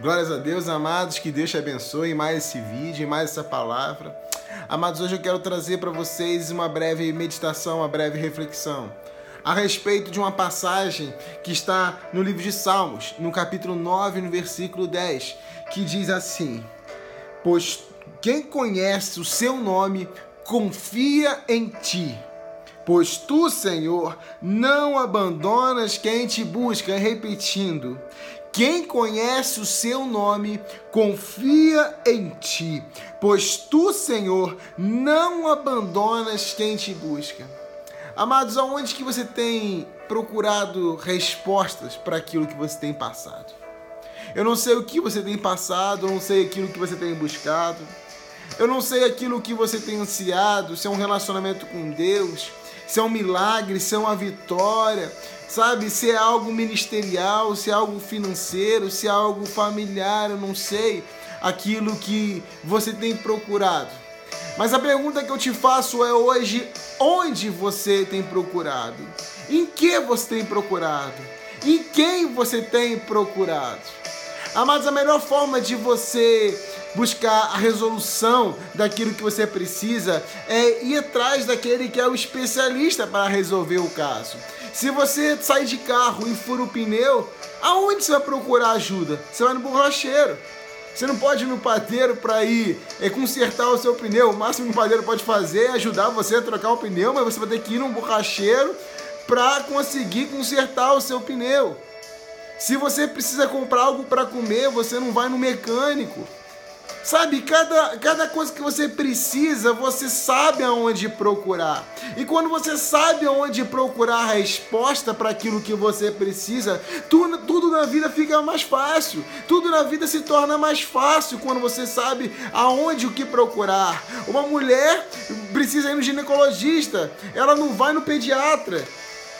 Glórias a Deus, amados, que Deus te abençoe mais esse vídeo, mais essa palavra. Amados, hoje eu quero trazer para vocês uma breve meditação, uma breve reflexão a respeito de uma passagem que está no livro de Salmos, no capítulo 9, no versículo 10, que diz assim: Pois quem conhece o seu nome confia em ti. Pois tu, Senhor, não abandonas quem te busca, repetindo, quem conhece o seu nome confia em ti, pois tu, Senhor, não abandonas quem te busca. Amados, aonde que você tem procurado respostas para aquilo que você tem passado? Eu não sei o que você tem passado, eu não sei aquilo que você tem buscado. Eu não sei aquilo que você tem ansiado, se é um relacionamento com Deus, se é um milagre, se é uma vitória, sabe? Se é algo ministerial, se é algo financeiro, se é algo familiar, eu não sei aquilo que você tem procurado. Mas a pergunta que eu te faço é hoje: onde você tem procurado? Em que você tem procurado? Em quem você tem procurado? Amados, a melhor forma de você buscar a resolução daquilo que você precisa é ir atrás daquele que é o especialista para resolver o caso. Se você sai de carro e fura o pneu, aonde você vai procurar ajuda? Você vai no borracheiro. Você não pode ir no padeiro para ir é, consertar o seu pneu. O máximo que o padeiro pode fazer é ajudar você a trocar o pneu, mas você vai ter que ir num borracheiro para conseguir consertar o seu pneu. Se você precisa comprar algo para comer, você não vai no mecânico. Sabe, cada, cada coisa que você precisa, você sabe aonde procurar. E quando você sabe aonde procurar a resposta para aquilo que você precisa, tudo, tudo na vida fica mais fácil. Tudo na vida se torna mais fácil quando você sabe aonde o que procurar. Uma mulher precisa ir no ginecologista, ela não vai no pediatra.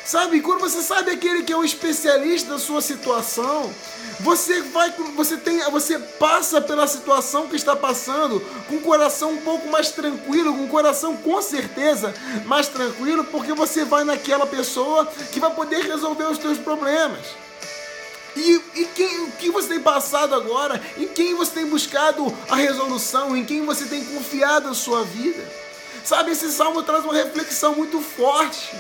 Sabe, quando você sabe aquele que é o especialista da sua situação, você vai, você tem, você passa pela situação que está passando com o coração um pouco mais tranquilo, com o coração com certeza mais tranquilo, porque você vai naquela pessoa que vai poder resolver os seus problemas. E, e quem, o que você tem passado agora? Em quem você tem buscado a resolução? Em quem você tem confiado a sua vida? Sabe, esse salmo traz uma reflexão muito forte.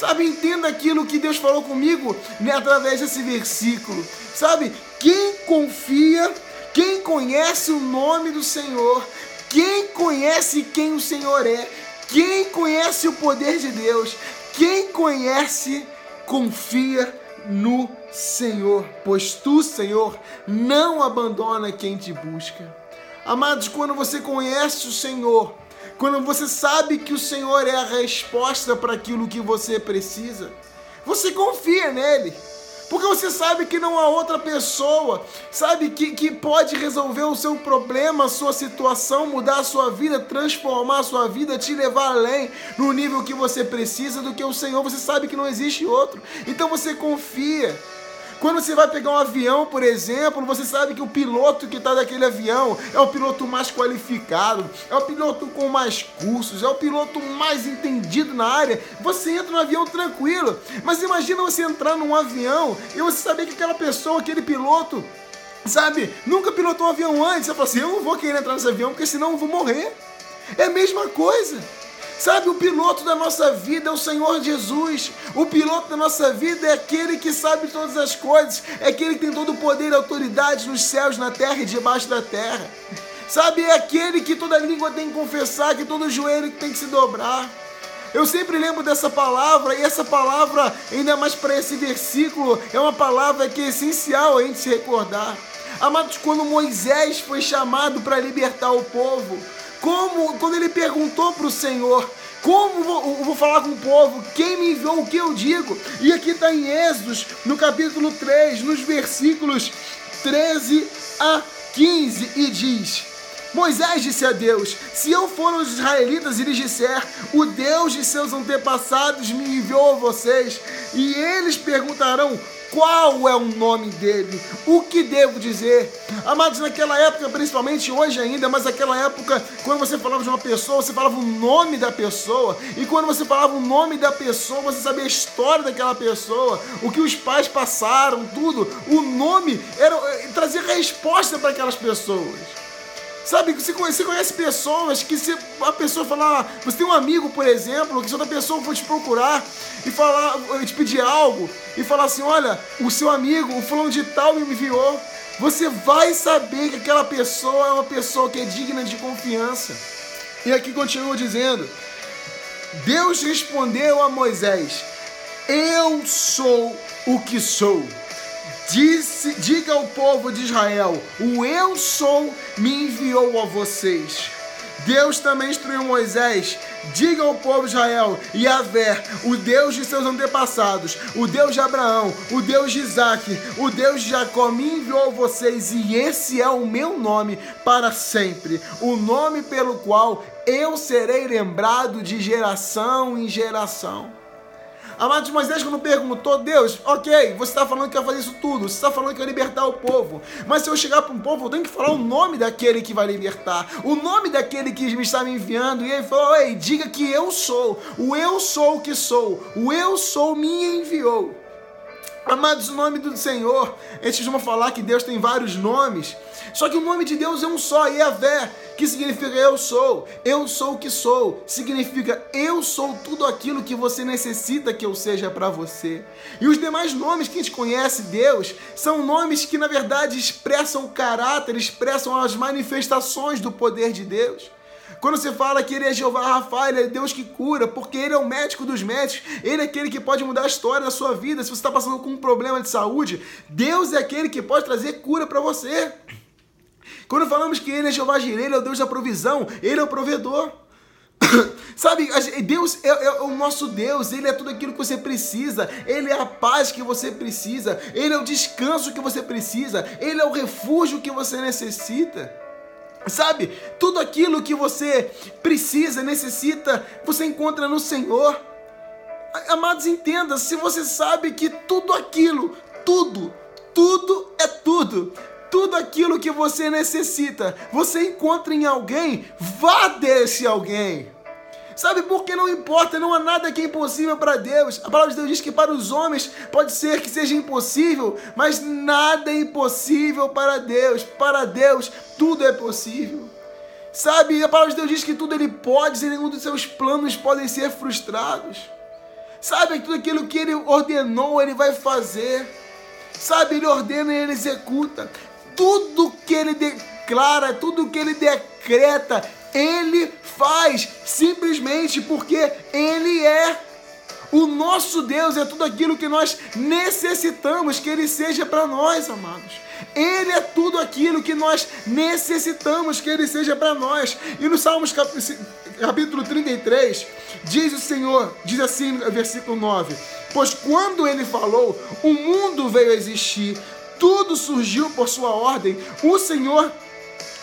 Sabe, entenda aquilo que Deus falou comigo né, através desse versículo. Sabe, quem confia, quem conhece o nome do Senhor, quem conhece quem o Senhor é, quem conhece o poder de Deus, quem conhece, confia no Senhor, pois tu, Senhor, não abandona quem te busca. Amados, quando você conhece o Senhor, quando você sabe que o Senhor é a resposta para aquilo que você precisa, você confia nele. Porque você sabe que não há outra pessoa, sabe, que, que pode resolver o seu problema, a sua situação, mudar a sua vida, transformar a sua vida, te levar além no nível que você precisa do que o Senhor. Você sabe que não existe outro. Então você confia. Quando você vai pegar um avião, por exemplo, você sabe que o piloto que está naquele avião é o piloto mais qualificado, é o piloto com mais cursos, é o piloto mais entendido na área. Você entra no avião tranquilo, mas imagina você entrar num avião e você saber que aquela pessoa, aquele piloto, sabe, nunca pilotou um avião antes. Você fala assim: eu não vou querer entrar nesse avião porque senão eu vou morrer. É a mesma coisa. Sabe, o piloto da nossa vida é o Senhor Jesus. O piloto da nossa vida é aquele que sabe todas as coisas, é aquele que tem todo o poder e autoridade nos céus, na terra e debaixo da terra. Sabe, é aquele que toda língua tem que confessar, que todo joelho tem que se dobrar. Eu sempre lembro dessa palavra, e essa palavra, ainda mais para esse versículo, é uma palavra que é essencial a gente se recordar. Amados, quando Moisés foi chamado para libertar o povo, como quando ele perguntou para o Senhor, como vou, vou, falar com o povo? Quem me enviou? O que eu digo? E aqui está em Êxodos, no capítulo 3, nos versículos 13 a 15, e diz: Moisés disse a Deus: Se eu for aos israelitas e lhes disser, o Deus de seus antepassados me enviou a vocês, e eles perguntarão: qual é o nome dele? O que devo dizer? Amados, naquela época, principalmente hoje ainda, mas naquela época, quando você falava de uma pessoa, você falava o nome da pessoa, e quando você falava o nome da pessoa, você sabia a história daquela pessoa, o que os pais passaram, tudo. O nome era, trazia resposta para aquelas pessoas. Sabe, você conhece, conhece pessoas que se a pessoa falar, você tem um amigo, por exemplo, que se outra pessoa for te procurar e falar, te pedir algo e falar assim, olha, o seu amigo, o fulano de tal me enviou, você vai saber que aquela pessoa é uma pessoa que é digna de confiança. E aqui continua dizendo: Deus respondeu a Moisés: Eu sou o que sou. Disse, diga ao povo de Israel: O eu sou me enviou a vocês. Deus também instruiu Moisés: Diga ao povo de Israel: Yahvé, o Deus de seus antepassados, o Deus de Abraão, o Deus de Isaac, o Deus de Jacó me enviou vocês, e esse é o meu nome para sempre, o nome pelo qual eu serei lembrado de geração em geração. Amados, Moisés quando perguntou, Deus, ok, você está falando que vai fazer isso tudo, você está falando que vai libertar o povo, mas se eu chegar para um povo, eu tenho que falar o nome daquele que vai libertar, o nome daquele que me está me enviando, e ele falou, ei, diga que eu sou, o eu sou o que sou, o eu sou me enviou. Amados, o nome do Senhor, a gente costuma falar que Deus tem vários nomes, só que o nome de Deus é um só, Yahvé, que significa eu sou, eu sou o que sou, significa eu sou tudo aquilo que você necessita que eu seja para você. E os demais nomes que a gente conhece Deus são nomes que na verdade expressam o caráter, expressam as manifestações do poder de Deus. Quando você fala que ele é Jeová Rafael, ele é Deus que cura, porque ele é o médico dos médicos, ele é aquele que pode mudar a história da sua vida. Se você está passando com um problema de saúde, Deus é aquele que pode trazer cura para você. Quando falamos que ele é Jeová Jireh, ele é o Deus da provisão, ele é o provedor. Sabe, Deus é, é, o nosso Deus, Ele é tudo aquilo que você precisa, Ele é a paz que você precisa, Ele é o descanso que você precisa, Ele é o refúgio que você necessita. Sabe, tudo aquilo que você precisa, necessita, você encontra no Senhor. Amados, entenda, se você sabe que tudo aquilo, tudo, tudo é tudo, tudo aquilo que você necessita, você encontra em alguém, vá desse alguém. Sabe por que não importa? Não há nada que é impossível para Deus. A palavra de Deus diz que para os homens pode ser que seja impossível, mas nada é impossível para Deus. Para Deus tudo é possível. Sabe, a palavra de Deus diz que tudo ele pode, e nenhum dos seus planos podem ser frustrados. Sabe, tudo aquilo que ele ordenou, ele vai fazer. Sabe, ele ordena e ele executa. Tudo que ele declara, tudo que ele decreta, ele faz simplesmente porque Ele é. O nosso Deus é tudo aquilo que nós necessitamos que Ele seja para nós, amados. Ele é tudo aquilo que nós necessitamos que Ele seja para nós. E no Salmos capítulo 33, diz o Senhor, diz assim versículo 9: Pois quando Ele falou, o mundo veio a existir, tudo surgiu por Sua ordem, o Senhor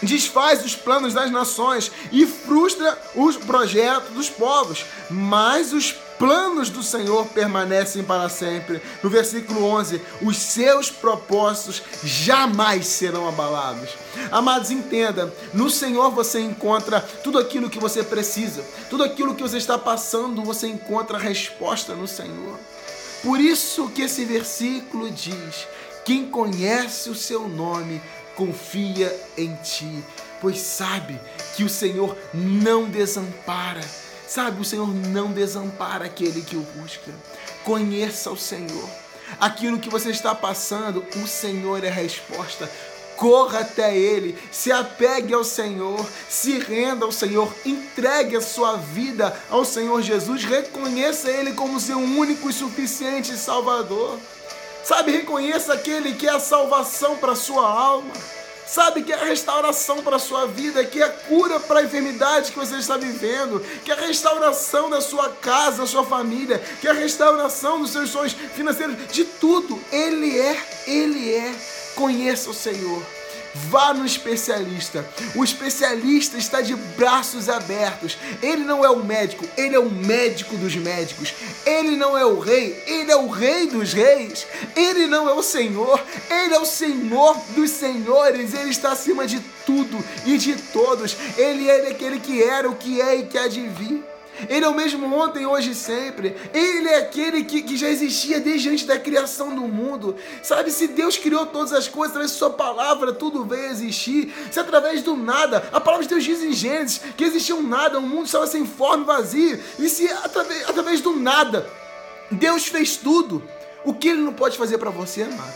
desfaz os planos das nações e frustra os projetos dos povos, mas os planos do Senhor permanecem para sempre. No versículo 11, os seus propósitos jamais serão abalados. Amados, entenda, no Senhor você encontra tudo aquilo que você precisa, tudo aquilo que você está passando, você encontra a resposta no Senhor. Por isso que esse versículo diz: quem conhece o seu nome confia em ti, pois sabe que o Senhor não desampara. Sabe, o Senhor não desampara aquele que o busca. Conheça o Senhor. Aquilo que você está passando, o Senhor é a resposta. Corra até Ele, se apegue ao Senhor, se renda ao Senhor, entregue a sua vida ao Senhor Jesus, reconheça Ele como seu único e suficiente Salvador. Sabe, reconheça aquele que é a salvação para sua alma. Sabe que é a restauração para a sua vida, que é a cura para a enfermidade que você está vivendo, que é a restauração da sua casa, da sua família, que é a restauração dos seus sonhos financeiros, de tudo. Ele é, Ele é. Conheça o Senhor. Vá no especialista. O especialista está de braços abertos. Ele não é o médico, ele é o médico dos médicos. Ele não é o rei, ele é o rei dos reis. Ele não é o Senhor, ele é o Senhor dos senhores. Ele está acima de tudo e de todos. Ele é aquele que era, o que é e que há de vir. Ele é o mesmo ontem, hoje e sempre. Ele é aquele que, que já existia desde antes da criação do mundo. Sabe, se Deus criou todas as coisas, através de Sua palavra, tudo veio a existir. Se através do nada, a palavra de Deus diz em Gênesis que existia um nada, o um mundo estava sem forma e vazio. E se através, através do nada, Deus fez tudo, o que Ele não pode fazer para você, amado?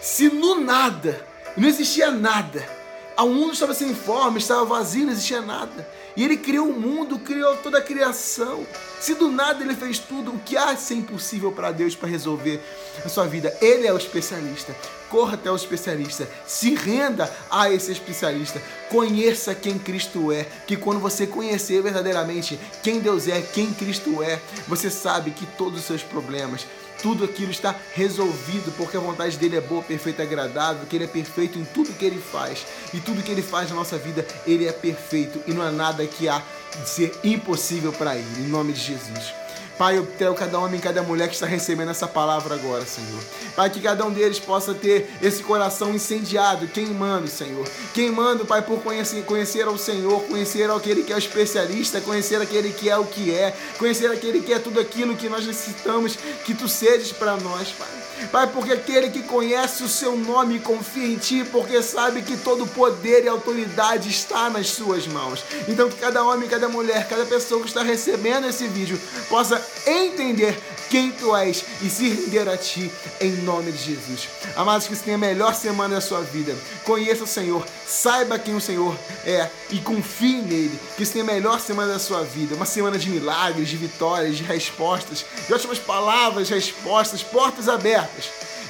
Se no nada, não existia nada, o mundo estava sem forma, estava vazio, não existia nada. E ele criou o mundo, criou toda a criação. Se do nada ele fez tudo, o que há de ser impossível para Deus para resolver a sua vida? Ele é o especialista. Corra até o especialista, se renda a esse especialista, conheça quem Cristo é, que quando você conhecer verdadeiramente quem Deus é, quem Cristo é, você sabe que todos os seus problemas, tudo aquilo está resolvido, porque a vontade dele é boa, perfeita agradável, que ele é perfeito em tudo que ele faz. E tudo que ele faz na nossa vida, ele é perfeito e não há nada que há de ser impossível para ele. Em nome de Jesus. Pai, eu tenho cada homem e cada mulher que está recebendo essa palavra agora, Senhor. Pai, que cada um deles possa ter esse coração incendiado, queimando, Senhor. Queimando, Pai, por conhecer, conhecer ao Senhor, conhecer aquele que é o especialista, conhecer aquele que é o que é, conhecer aquele que é tudo aquilo que nós necessitamos que Tu sejas para nós, Pai. Pai, porque aquele que conhece o seu nome confia em Ti, porque sabe que todo poder e autoridade está nas Suas mãos. Então, que cada homem, cada mulher, cada pessoa que está recebendo esse vídeo possa entender quem tu és e se render a ti em nome de Jesus. Amados, que você tenha a melhor semana da sua vida. Conheça o Senhor, saiba quem o Senhor é e confie nele. Que você tenha a melhor semana da sua vida. Uma semana de milagres, de vitórias, de respostas, de ótimas palavras, respostas, portas abertas.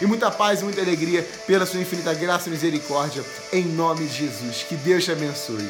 E muita paz e muita alegria pela sua infinita graça e misericórdia. Em nome de Jesus. Que Deus te abençoe.